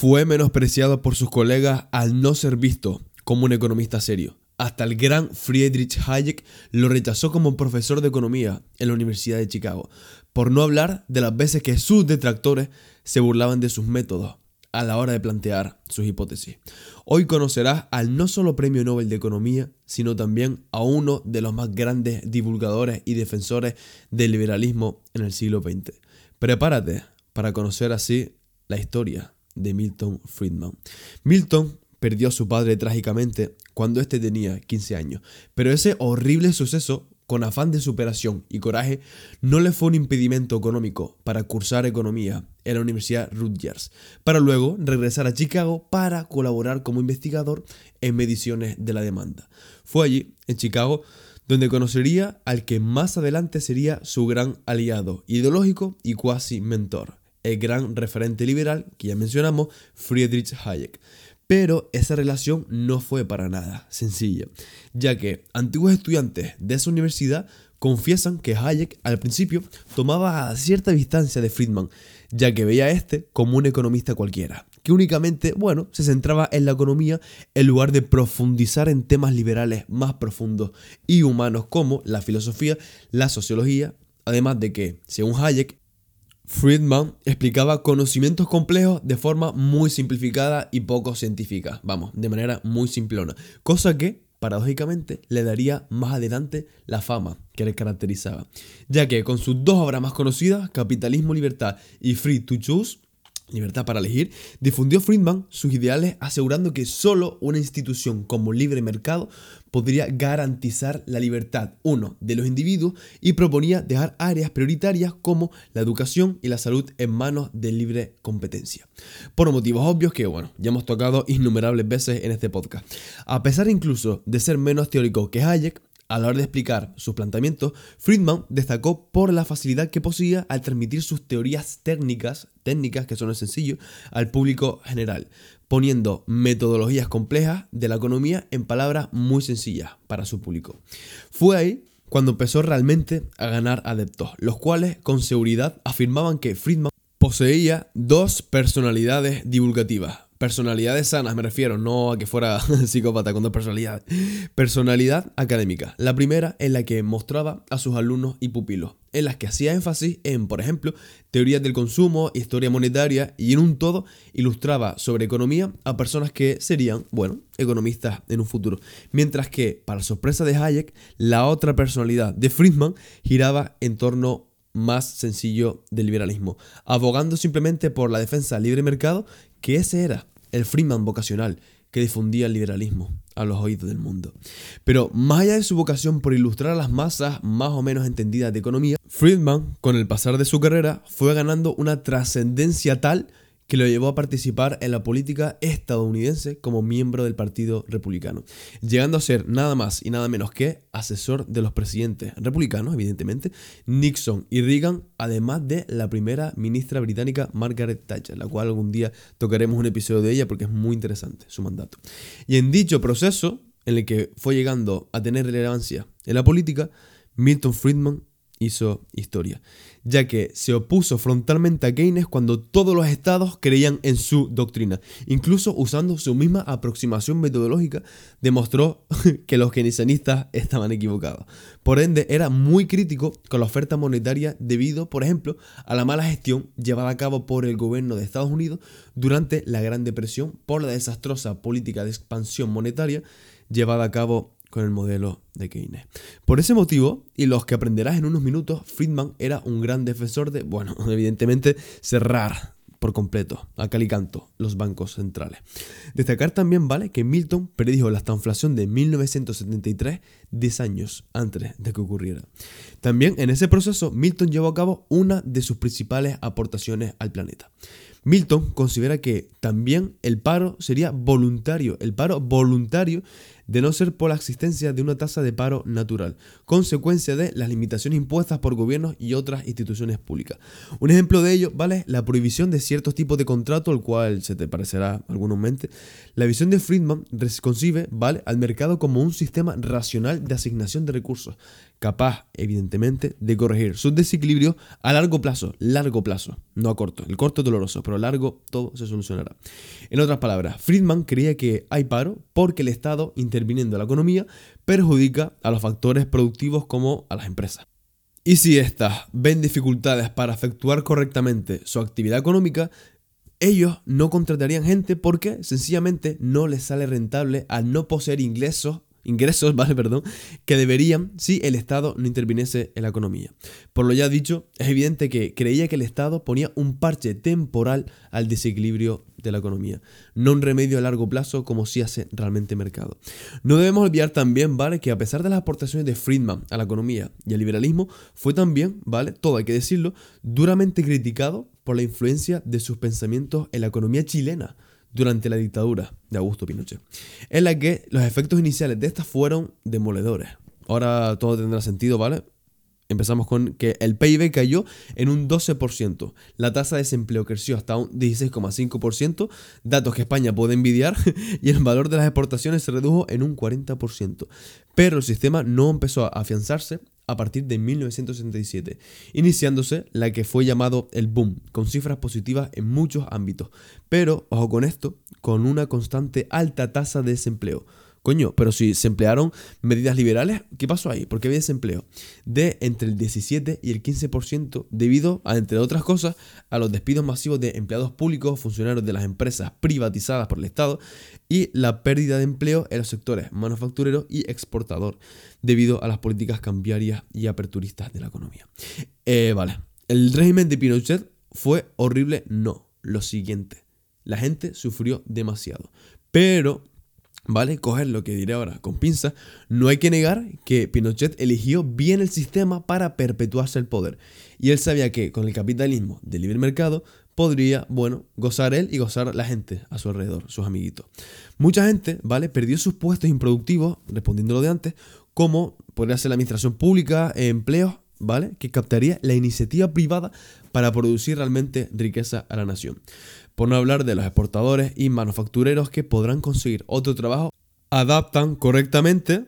Fue menospreciado por sus colegas al no ser visto como un economista serio. Hasta el gran Friedrich Hayek lo rechazó como profesor de economía en la Universidad de Chicago, por no hablar de las veces que sus detractores se burlaban de sus métodos a la hora de plantear sus hipótesis. Hoy conocerás al no solo Premio Nobel de Economía, sino también a uno de los más grandes divulgadores y defensores del liberalismo en el siglo XX. Prepárate para conocer así la historia de Milton Friedman. Milton perdió a su padre trágicamente cuando éste tenía 15 años, pero ese horrible suceso con afán de superación y coraje, no le fue un impedimento económico para cursar economía en la Universidad Rutgers, para luego regresar a Chicago para colaborar como investigador en mediciones de la demanda. Fue allí, en Chicago, donde conocería al que más adelante sería su gran aliado ideológico y cuasi mentor, el gran referente liberal que ya mencionamos, Friedrich Hayek. Pero esa relación no fue para nada sencilla, ya que antiguos estudiantes de esa universidad confiesan que Hayek al principio tomaba cierta distancia de Friedman, ya que veía a este como un economista cualquiera, que únicamente, bueno, se centraba en la economía en lugar de profundizar en temas liberales más profundos y humanos como la filosofía, la sociología, además de que, según Hayek, Friedman explicaba conocimientos complejos de forma muy simplificada y poco científica, vamos, de manera muy simplona, cosa que, paradójicamente, le daría más adelante la fama que le caracterizaba, ya que con sus dos obras más conocidas, Capitalismo, Libertad y Free to Choose, Libertad para elegir, difundió Friedman sus ideales asegurando que solo una institución como libre mercado podría garantizar la libertad, uno, de los individuos y proponía dejar áreas prioritarias como la educación y la salud en manos de libre competencia. Por motivos obvios que, bueno, ya hemos tocado innumerables veces en este podcast. A pesar incluso de ser menos teórico que Hayek, a la hora de explicar sus planteamientos, Friedman destacó por la facilidad que poseía al transmitir sus teorías técnicas, técnicas que son sencillo, al público general, poniendo metodologías complejas de la economía en palabras muy sencillas para su público. Fue ahí cuando empezó realmente a ganar adeptos, los cuales con seguridad afirmaban que Friedman poseía dos personalidades divulgativas, Personalidades sanas, me refiero, no a que fuera psicópata con dos personalidades. Personalidad académica. La primera en la que mostraba a sus alumnos y pupilos, en las que hacía énfasis en, por ejemplo, teorías del consumo, historia monetaria y en un todo ilustraba sobre economía a personas que serían, bueno, economistas en un futuro. Mientras que, para sorpresa de Hayek, la otra personalidad de Friedman giraba en torno más sencillo del liberalismo, abogando simplemente por la defensa libre mercado, que ese era el Friedman vocacional que difundía el liberalismo a los oídos del mundo. Pero más allá de su vocación por ilustrar a las masas más o menos entendidas de economía, Friedman, con el pasar de su carrera, fue ganando una trascendencia tal que lo llevó a participar en la política estadounidense como miembro del Partido Republicano, llegando a ser nada más y nada menos que asesor de los presidentes republicanos, evidentemente, Nixon y Reagan, además de la primera ministra británica Margaret Thatcher, la cual algún día tocaremos un episodio de ella porque es muy interesante su mandato. Y en dicho proceso, en el que fue llegando a tener relevancia en la política, Milton Friedman hizo historia, ya que se opuso frontalmente a Keynes cuando todos los estados creían en su doctrina. Incluso usando su misma aproximación metodológica, demostró que los keynesianistas estaban equivocados. Por ende, era muy crítico con la oferta monetaria debido, por ejemplo, a la mala gestión llevada a cabo por el gobierno de Estados Unidos durante la Gran Depresión por la desastrosa política de expansión monetaria llevada a cabo con el modelo de Keynes. Por ese motivo, y los que aprenderás en unos minutos, Friedman era un gran defensor de, bueno, evidentemente, cerrar por completo, a calicanto, los bancos centrales. Destacar también, ¿vale?, que Milton predijo la estanflación de 1973, 10 años antes de que ocurriera. También en ese proceso, Milton llevó a cabo una de sus principales aportaciones al planeta. Milton considera que también el paro sería voluntario, el paro voluntario de no ser por la existencia de una tasa de paro natural, consecuencia de las limitaciones impuestas por gobiernos y otras instituciones públicas. Un ejemplo de ello, ¿vale? La prohibición de ciertos tipos de contrato, el cual se te parecerá algunos mente. La visión de Friedman concibe, ¿vale? Al mercado como un sistema racional de asignación de recursos, capaz, evidentemente, de corregir sus desequilibrios a largo plazo, largo plazo, no a corto. El corto es doloroso, pero a largo todo se solucionará. En otras palabras, Friedman creía que hay paro porque el Estado, interviniendo en la economía, perjudica a los factores productivos como a las empresas. Y si éstas ven dificultades para efectuar correctamente su actividad económica, ellos no contratarían gente porque sencillamente no les sale rentable al no poseer ingresos ingresos, vale, perdón, que deberían si el Estado no interviniese en la economía. Por lo ya dicho, es evidente que creía que el Estado ponía un parche temporal al desequilibrio de la economía, no un remedio a largo plazo como si hace realmente mercado. No debemos olvidar también, ¿vale?, que a pesar de las aportaciones de Friedman a la economía y al liberalismo, fue también, ¿vale?, todo hay que decirlo, duramente criticado por la influencia de sus pensamientos en la economía chilena durante la dictadura de Augusto Pinochet, en la que los efectos iniciales de estas fueron demoledores. Ahora todo tendrá sentido, ¿vale? Empezamos con que el PIB cayó en un 12%, la tasa de desempleo creció hasta un 16,5%, datos que España puede envidiar, y el valor de las exportaciones se redujo en un 40%. Pero el sistema no empezó a afianzarse a partir de 1967, iniciándose la que fue llamado el boom, con cifras positivas en muchos ámbitos, pero, ojo con esto, con una constante alta tasa de desempleo. Coño, pero si se emplearon medidas liberales, ¿qué pasó ahí? Porque había desempleo de entre el 17 y el 15% debido a, entre otras cosas, a los despidos masivos de empleados públicos, funcionarios de las empresas privatizadas por el Estado y la pérdida de empleo en los sectores manufacturero y exportador debido a las políticas cambiarias y aperturistas de la economía. Eh, vale, ¿el régimen de Pinochet fue horrible? No, lo siguiente, la gente sufrió demasiado, pero ¿Vale? Coger lo que diré ahora con pinza. No hay que negar que Pinochet eligió bien el sistema para perpetuarse el poder. Y él sabía que con el capitalismo del libre mercado podría, bueno, gozar él y gozar la gente a su alrededor, sus amiguitos. Mucha gente, ¿vale? Perdió sus puestos improductivos, respondiendo lo de antes, como podría ser la administración pública, empleos, ¿vale? Que captaría la iniciativa privada para producir realmente riqueza a la nación por no hablar de los exportadores y manufactureros que podrán conseguir otro trabajo, adaptan correctamente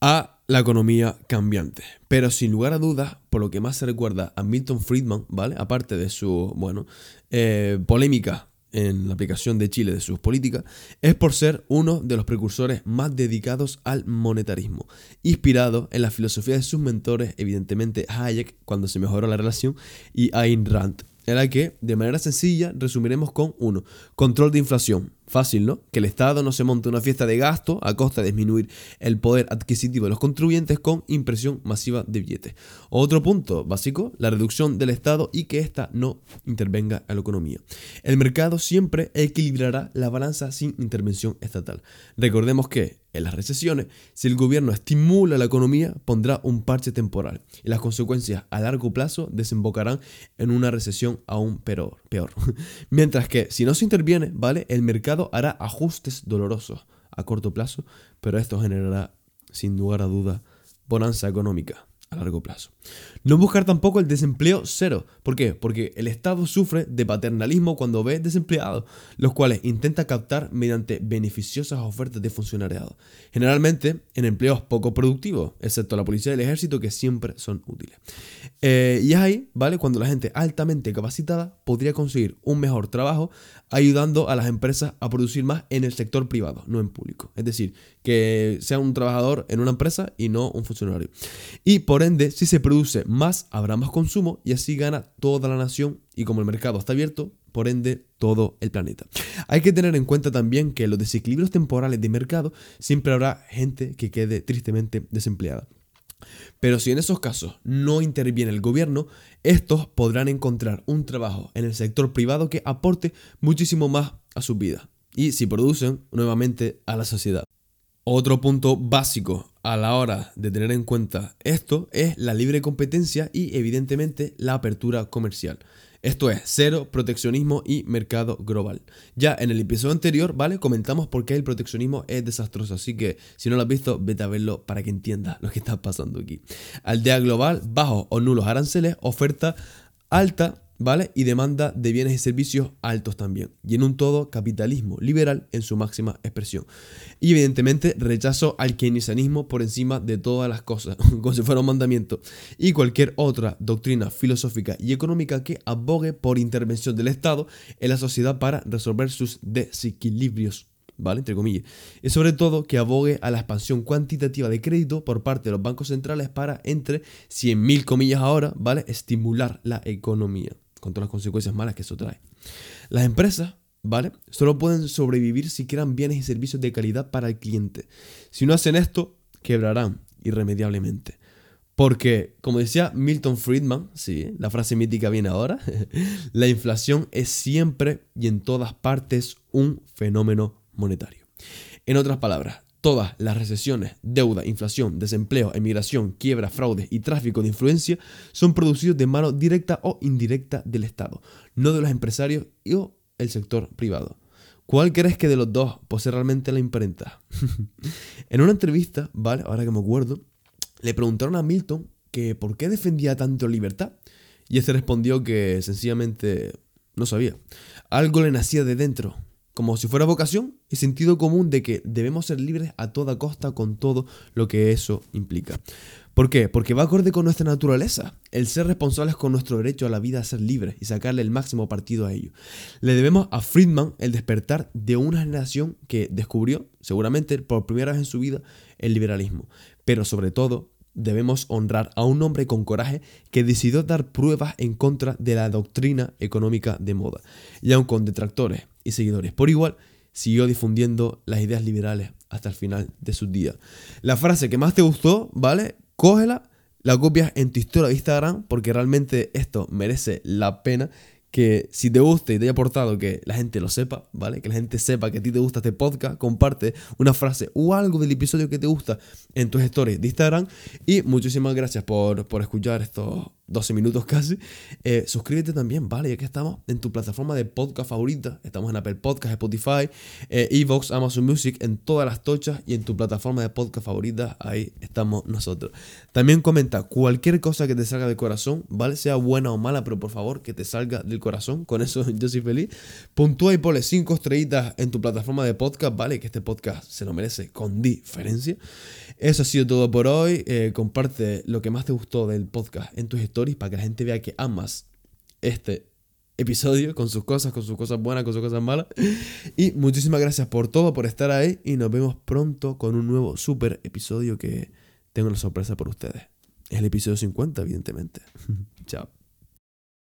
a la economía cambiante. Pero sin lugar a dudas, por lo que más se recuerda a Milton Friedman, ¿vale? Aparte de su, bueno, eh, polémica en la aplicación de Chile de sus políticas, es por ser uno de los precursores más dedicados al monetarismo, inspirado en la filosofía de sus mentores, evidentemente Hayek, cuando se mejoró la relación, y Ayn Rand, en la que, de manera sencilla, resumiremos con 1. Control de inflación. Fácil, ¿no? Que el Estado no se monte una fiesta de gasto a costa de disminuir el poder adquisitivo de los contribuyentes con impresión masiva de billetes. Otro punto básico, la reducción del Estado y que ésta no intervenga en la economía. El mercado siempre equilibrará la balanza sin intervención estatal. Recordemos que en las recesiones, si el gobierno estimula la economía, pondrá un parche temporal y las consecuencias a largo plazo desembocarán en una recesión aún peor. Mientras que si no se interviene, ¿vale? El mercado hará ajustes dolorosos a corto plazo, pero esto generará sin lugar a duda bonanza económica largo plazo. No buscar tampoco el desempleo cero. ¿Por qué? Porque el Estado sufre de paternalismo cuando ve desempleados, los cuales intenta captar mediante beneficiosas ofertas de funcionariado, generalmente en empleos poco productivos, excepto la policía y el ejército que siempre son útiles. Eh, y es ahí, ¿vale? Cuando la gente altamente capacitada podría conseguir un mejor trabajo ayudando a las empresas a producir más en el sector privado, no en público. Es decir, que sea un trabajador en una empresa y no un funcionario. Y por ende, si se produce más, habrá más consumo y así gana toda la nación y como el mercado está abierto, por ende todo el planeta. Hay que tener en cuenta también que en los desequilibrios temporales de mercado siempre habrá gente que quede tristemente desempleada. Pero si en esos casos no interviene el gobierno, estos podrán encontrar un trabajo en el sector privado que aporte muchísimo más a su vida y si producen nuevamente a la sociedad. Otro punto básico a la hora de tener en cuenta esto es la libre competencia y evidentemente la apertura comercial. Esto es cero proteccionismo y mercado global. Ya en el episodio anterior, ¿vale? Comentamos por qué el proteccionismo es desastroso, así que si no lo has visto, vete a verlo para que entiendas lo que está pasando aquí. Aldea global, bajos o nulos aranceles, oferta alta ¿vale? Y demanda de bienes y servicios altos también. Y en un todo, capitalismo liberal en su máxima expresión. Y evidentemente, rechazo al keynesianismo por encima de todas las cosas, como si fuera un mandamiento. Y cualquier otra doctrina filosófica y económica que abogue por intervención del Estado en la sociedad para resolver sus desequilibrios. ¿vale? Entre comillas. Y sobre todo que abogue a la expansión cuantitativa de crédito por parte de los bancos centrales para, entre 100.000 comillas ahora, ¿vale? Estimular la economía con todas las consecuencias malas que eso trae. Las empresas, ¿vale? Solo pueden sobrevivir si crean bienes y servicios de calidad para el cliente. Si no hacen esto, quebrarán irremediablemente. Porque, como decía Milton Friedman, sí, la frase mítica viene ahora, la inflación es siempre y en todas partes un fenómeno monetario. En otras palabras, todas las recesiones, deuda, inflación, desempleo, emigración, quiebra, fraude y tráfico de influencia son producidos de mano directa o indirecta del Estado, no de los empresarios o el sector privado. ¿Cuál crees que de los dos posee realmente la imprenta? en una entrevista, ¿vale? Ahora que me acuerdo, le preguntaron a Milton que por qué defendía tanto libertad. Y este respondió que sencillamente no sabía. Algo le nacía de dentro, como si fuera vocación y sentido común de que debemos ser libres a toda costa con todo lo que eso implica. ¿Por qué? Porque va acorde con nuestra naturaleza, el ser responsables con nuestro derecho a la vida a ser libres y sacarle el máximo partido a ello. Le debemos a Friedman el despertar de una generación que descubrió, seguramente por primera vez en su vida, el liberalismo, pero sobre todo debemos honrar a un hombre con coraje que decidió dar pruebas en contra de la doctrina económica de moda. Y aun con detractores y seguidores por igual, siguió difundiendo las ideas liberales hasta el final de sus días. La frase que más te gustó, ¿vale? Cógela, la copias en tu historia de Instagram porque realmente esto merece la pena que si te gusta y te haya aportado que la gente lo sepa, ¿vale? Que la gente sepa que a ti te gusta este podcast, comparte una frase o algo del episodio que te gusta en tus stories de Instagram. Y muchísimas gracias por, por escuchar estos 12 minutos casi. Eh, suscríbete también, ¿vale? Ya que estamos en tu plataforma de podcast favorita. Estamos en Apple Podcast, Spotify, eh, Evox, Amazon Music, en todas las tochas y en tu plataforma de podcast favorita. Ahí estamos nosotros. También comenta cualquier cosa que te salga del corazón, ¿vale? Sea buena o mala, pero por favor que te salga del corazón. Con eso yo soy feliz. Puntúa y ponle 5 estrellitas en tu plataforma de podcast, ¿vale? Que este podcast se lo merece con diferencia. Eso ha sido todo por hoy. Eh, comparte lo que más te gustó del podcast en tus para que la gente vea que amas este episodio con sus cosas, con sus cosas buenas, con sus cosas malas. Y muchísimas gracias por todo, por estar ahí. Y nos vemos pronto con un nuevo super episodio que tengo una sorpresa por ustedes. Es el episodio 50, evidentemente. Chao.